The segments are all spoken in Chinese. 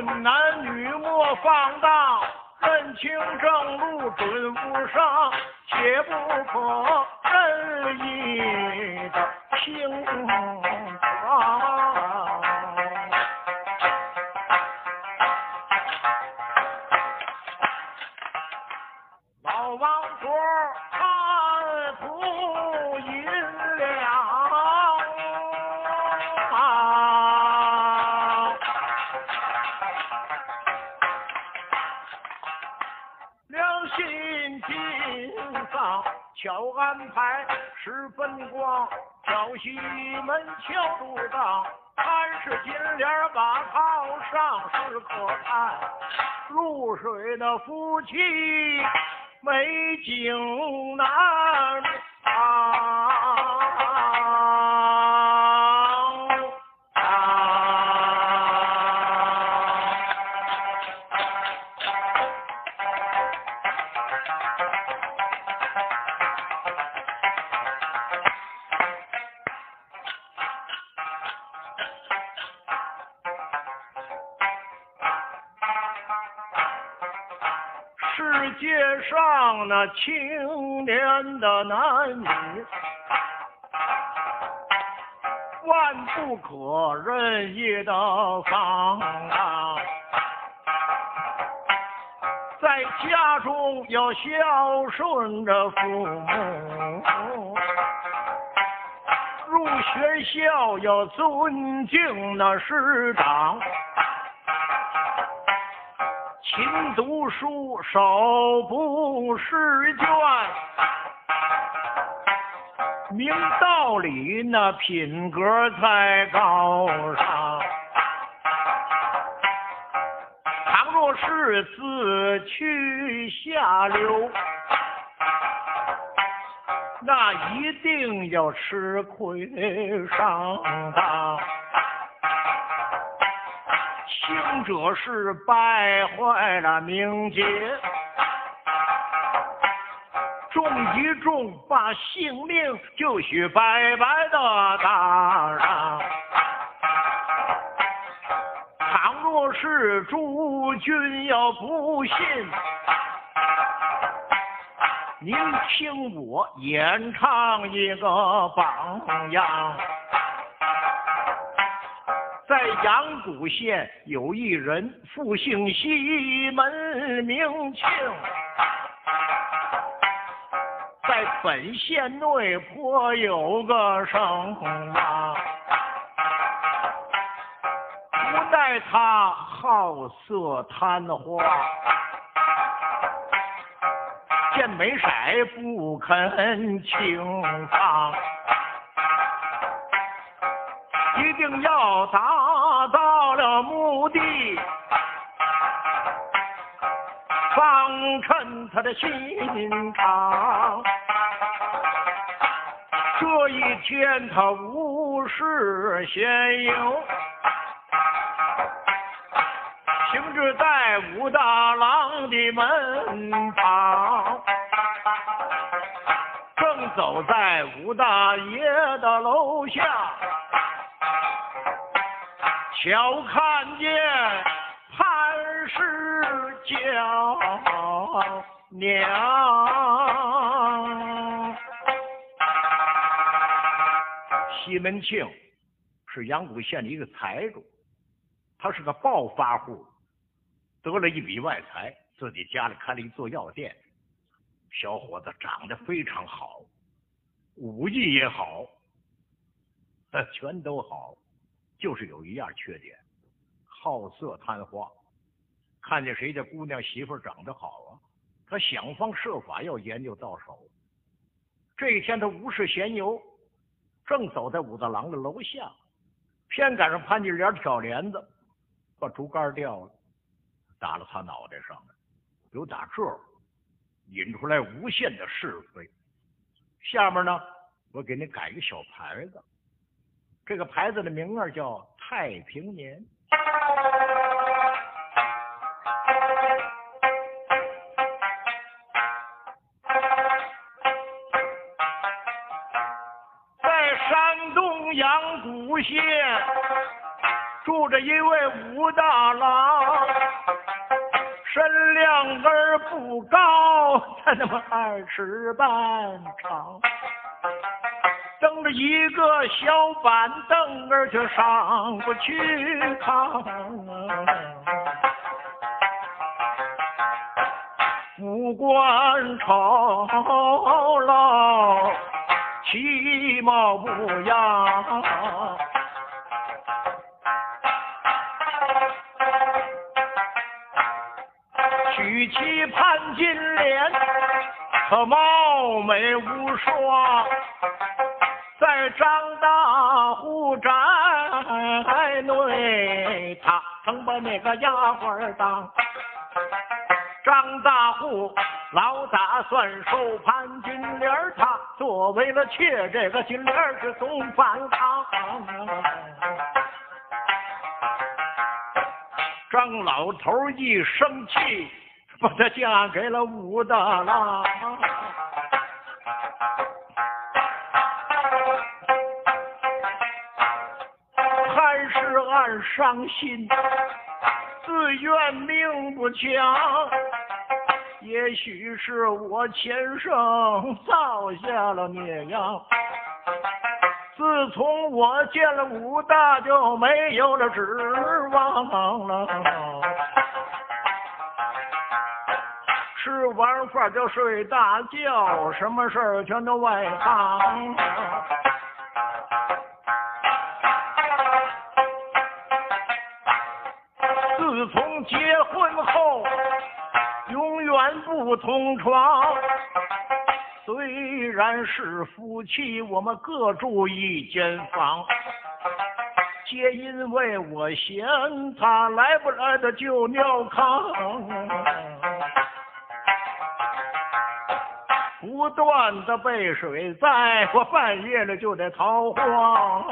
论男女莫放荡，认清正路准无伤，且不可任意的轻狂。老王巧安排十分光，挑西门敲入档，看是金莲把套上是可看，露水的夫妻。美景难那青年的男女，万不可任意的放荡，在家中要孝顺着父母，入学校要尊敬那师长。勤读书，手不释卷，明道理那品格才高尚。倘若是自去下流，那一定要吃亏上当。轻者是败坏了名节，重一重把性命就许白白的搭上。倘若是诸君要不信，您听我演唱一个榜样。在阳谷县有一人，复姓西，门名庆，在本县内颇有个声望。不待他好色贪花，见美色不肯轻放。一定要打到了墓地，方称他的心肠。这一天他无事闲游，行至在武大郎的门旁，正走在武大爷的楼下。巧看见潘氏娇娘，西门庆是阳谷县的一个财主，他是个暴发户，得了一笔外财，自己家里开了一座药店。小伙子长得非常好，武艺也好，全都好。就是有一样缺点，好色贪花。看见谁家姑娘媳妇长得好啊，他想方设法要研究到手。这一天他无事闲游，正走在武大郎的楼下，偏赶上潘金莲挑帘子，把竹竿掉了，打了他脑袋上了。由打这引出来无限的是非。下面呢，我给你改一个小牌子。这个牌子的名儿叫太平年。在山东阳谷县住着一位武大郎，身量儿不高，才那么二尺半长，蹬着一个小板凳儿却上不去炕。五官丑陋，其貌不扬。举起潘金莲，可貌美无双，张大户宅内，他曾把那个丫鬟当。张大户老打算收潘金莲他作为了妾，这个金莲是总反抗。张老头一生气，把她嫁给了武大郎。伤心，自愿命不强。也许是我前生造下了孽呀，自从我见了武大，就没有了指望了。吃完饭就睡大觉，什么事儿全都外行。自从结婚后。永远不同床，虽然是夫妻，我们各住一间房，皆因为我嫌他来不来的就尿炕，不断的被水灾，我半夜了就得逃荒。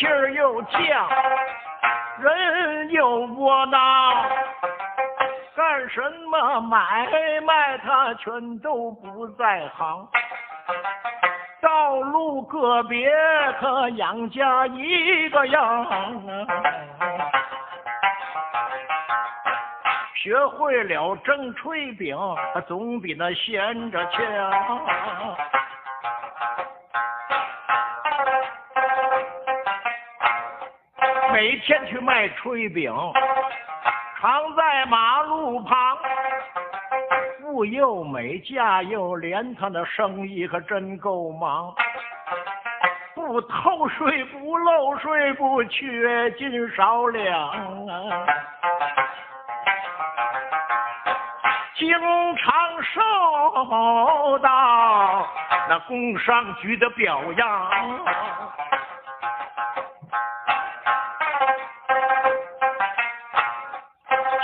气儿又犟，人又窝囊，干什么买卖他全都不在行。道路个别可养家一个样，学会了蒸炊饼，总比那闲着强。每天去卖炊饼，常在马路旁，富又美，价又廉，他那生意可真够忙，不偷税，不漏税，不缺斤少两，经常受到那工商局的表扬。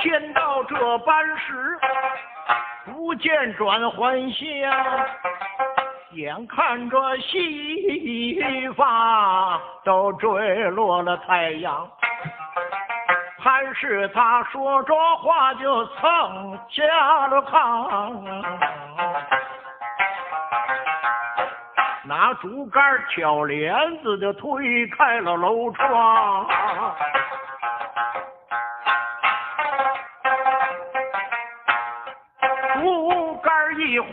见到这般时，不见转还乡，眼看着细发都坠落了太阳，还是他说着话就蹭下了炕，拿竹竿挑帘子就推开了楼窗。一晃，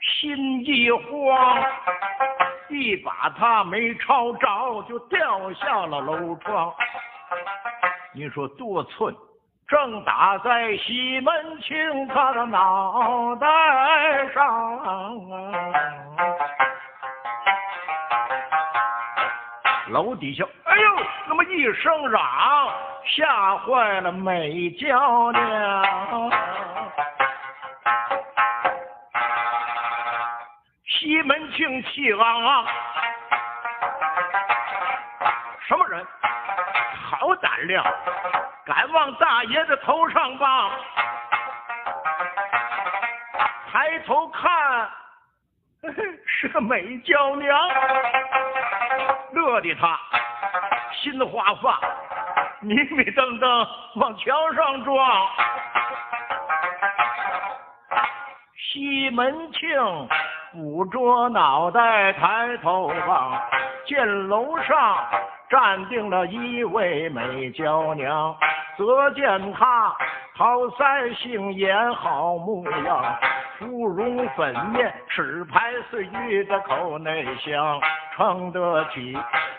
心一慌，一把他没抄着，就掉下了楼窗。你说多寸，正打在西门庆他的脑袋上！楼底下，哎呦，那么一声嚷，吓坏了美娇娘。西门庆气昂昂，什么人？好胆量，敢往大爷的头上绑！抬头看，是个美娇娘，乐的他心花发，迷迷瞪瞪往墙上撞。西门庆。捂着脑袋抬头望，见楼上站定了一位美娇娘，则见她好腮杏眼好模样，芙蓉粉面，齿白似玉的口内香，撑得起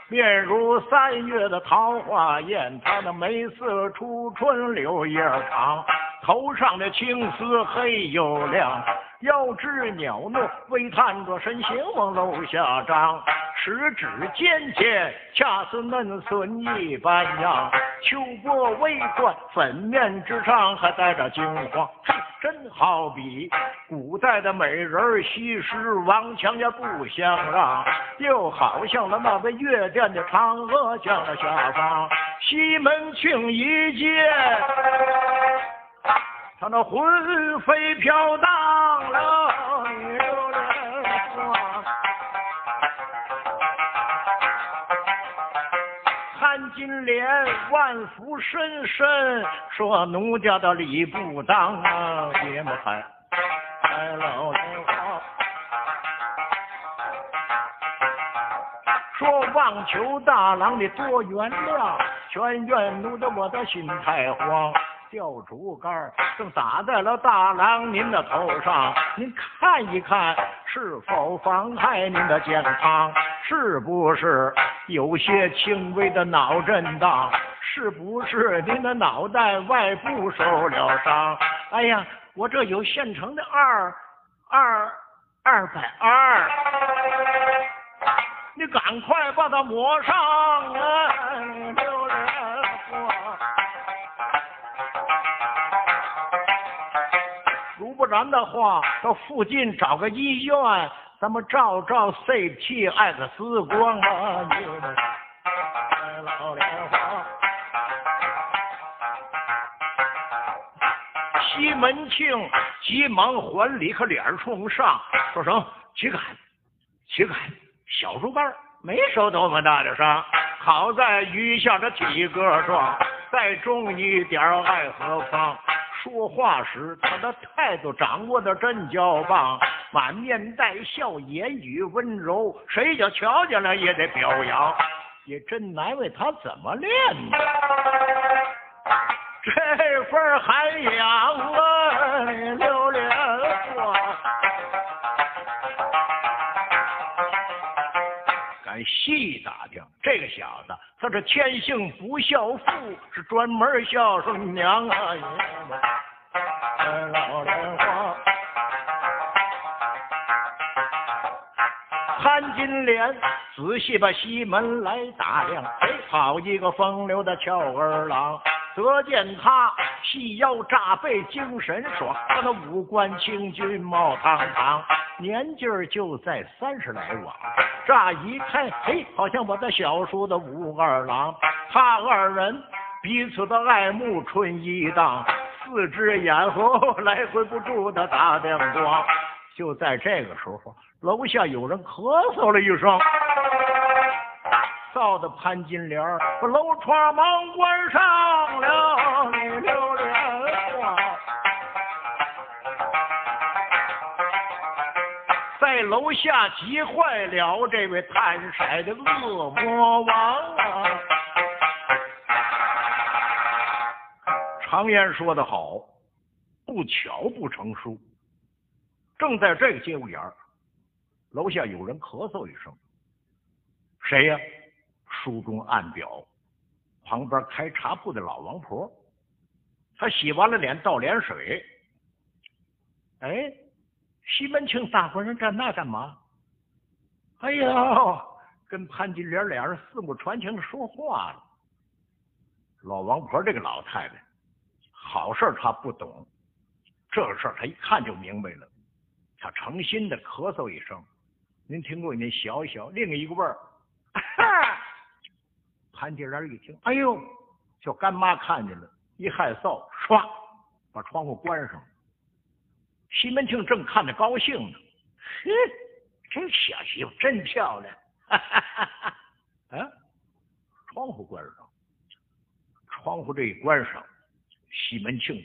面如三月的桃花艳，她的眉似初春柳叶长。头上的青丝黑又亮，腰肢袅娜，微探着身形往楼下张，十指尖尖，恰似嫩笋一般样。秋波微转，粉面之上还带着金黄，真好比古代的美人西施王强也不相让，又好像了那位月殿的嫦娥降了下方，西门庆一见。他那魂飞飘荡了，有人说。潘金莲万福深深，说奴家的理不当啊，别么还还老莲花。说望求大郎的多原谅，全怨奴的我的心太慌。吊竹竿正打在了大郎您的头上，您看一看是否妨害您的健康？是不是有些轻微的脑震荡？是不是您的脑袋外部受了伤？哎呀，我这有现成的二二二百二，你赶快把它抹上啊！不然的话，到附近找个医院，咱们照照 CT、X 光啊！西门庆急忙还礼，可脸冲上，说声：“岂敢，岂敢！小竹竿没受多么大的伤，好在余下的体格壮，再重一点爱何妨？”说话时，他的态度掌握的真叫棒，满面带笑，言语温柔，谁叫瞧见了也得表扬，也真难为他怎么练的，这份涵养啊，细打听，这个小子他是天性不孝父，是专门孝顺娘啊。老莲花，潘金莲仔细把西门来打量，好一个风流的俏儿郎。得见他细腰扎背，精神爽，他的五官清俊，貌堂堂，年纪儿就在三十来往。乍一看，嘿，好像我的小叔的武二郎。他二人彼此的爱慕，春意荡。四只眼后来回不住的打电光，就在这个时候，楼下有人咳嗽了一声，臊的潘金莲把楼窗忙关上了。刘莲花在楼下急坏了这位贪色的恶魔王啊！常言说得好，不巧不成书。正在这个节骨眼儿，楼下有人咳嗽一声：“谁呀？”书中暗表，旁边开茶铺的老王婆。她洗完了脸，倒脸水。哎，西门庆大伙人站那干嘛？哎呦，跟潘金莲俩人四目传情说话了。老王婆这个老太太。好事她不懂，这事儿他一看就明白了。她诚心的咳嗽一声，您听过您小小另一个味儿。潘金莲一听，哎呦，叫干妈看见了，一害臊，唰，把窗户关上。西门庆正看着高兴呢，嘿，这小媳妇真漂亮。啊，窗户关上，窗户这一关上。西门庆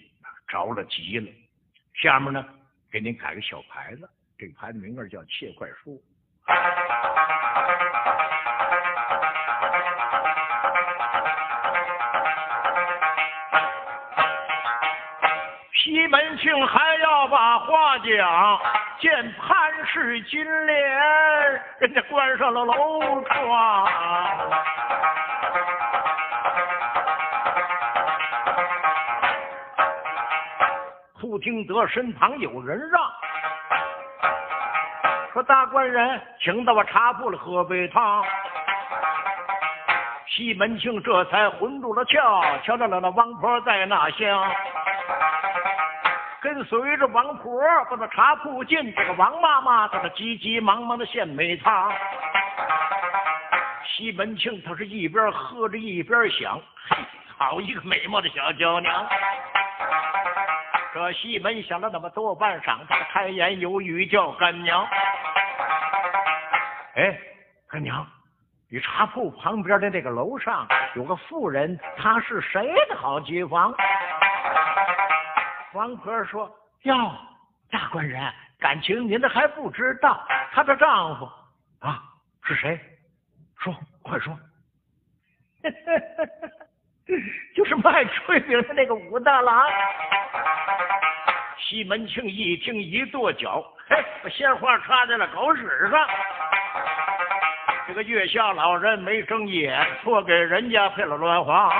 着了急了，下面呢给您改个小牌子，这牌子名字叫切块书。西门庆还要把话讲，见潘氏金莲，人家关上了楼窗。忽听得身旁有人让，说大官人，请到我茶铺里喝杯汤。西门庆这才魂住了窍，瞧到了那王婆在那厢，跟随着王婆把那茶铺进，这个王妈妈在那急急忙忙的献美汤。西门庆他是一边喝着一边想，嘿，好一个美貌的小娇娘。这西门想了那么多半晌，他开言有语叫干娘。哎，干娘，你茶铺旁边的那个楼上有个妇人，她是谁的好街坊？王婆说：“哟，大官人，感情您的还不知道，她的丈夫啊是谁？说，快说。就是卖炊饼的那个武大郎。”西门庆一听，一跺脚，嘿，把鲜花插在了狗屎上。这个月下老人没睁眼，错给人家配了乱话。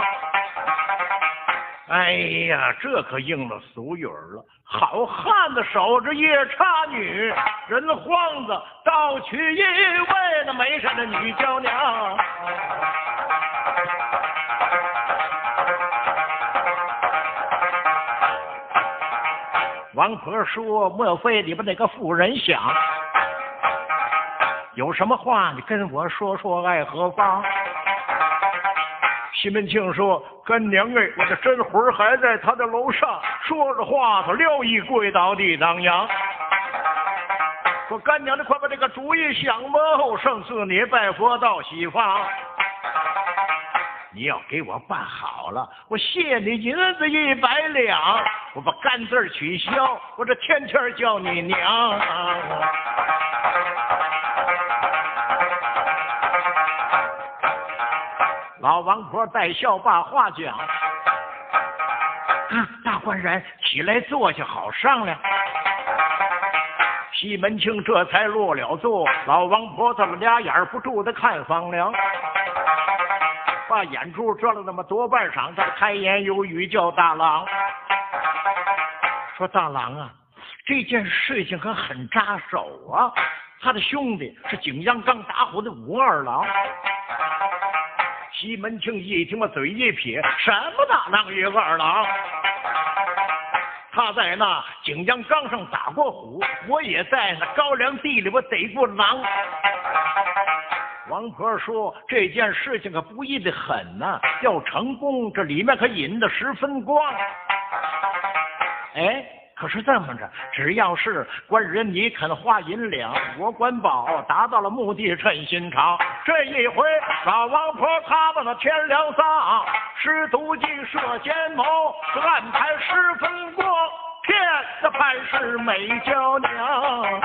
哎呀，这可应了俗语了：好汉子守着夜叉女，人慌子倒娶一位那眉山的女娇娘。王婆说：“莫非你们那个妇人想有什么话？你跟我说说，爱何方？”西门庆说：“干娘哎，我的真魂还在他的楼上。”说着话，他撂一跪倒地当阳，说：“干娘，你快把这个主意想吧。上次你拜佛到西方。”你要给我办好了，我谢你银子一百两，我把干字取消，我这天天叫你娘。老王婆带笑把话讲，大官人起来坐下，好商量。西门庆这才落了座，老王婆他们俩眼不住的看房梁。把眼珠转了那么多半晌，他开言有语叫大郎，说大郎啊，这件事情可很扎手啊。他的兄弟是景阳冈打虎的武二郎。西门庆一听，我嘴一撇，什么大郎与二郎？他在那景阳冈上打过虎，我也在那高粱地里我逮过狼。王婆说：“这件事情可不易的很呐，要成功，这里面可引得十分光。哎，可是这么着，只要是官人你肯花银两，我管保，达到了目的称心肠。这一回，老王婆他们那天良丧，施毒计设奸谋，这安排十分过，骗这潘氏美娇娘。”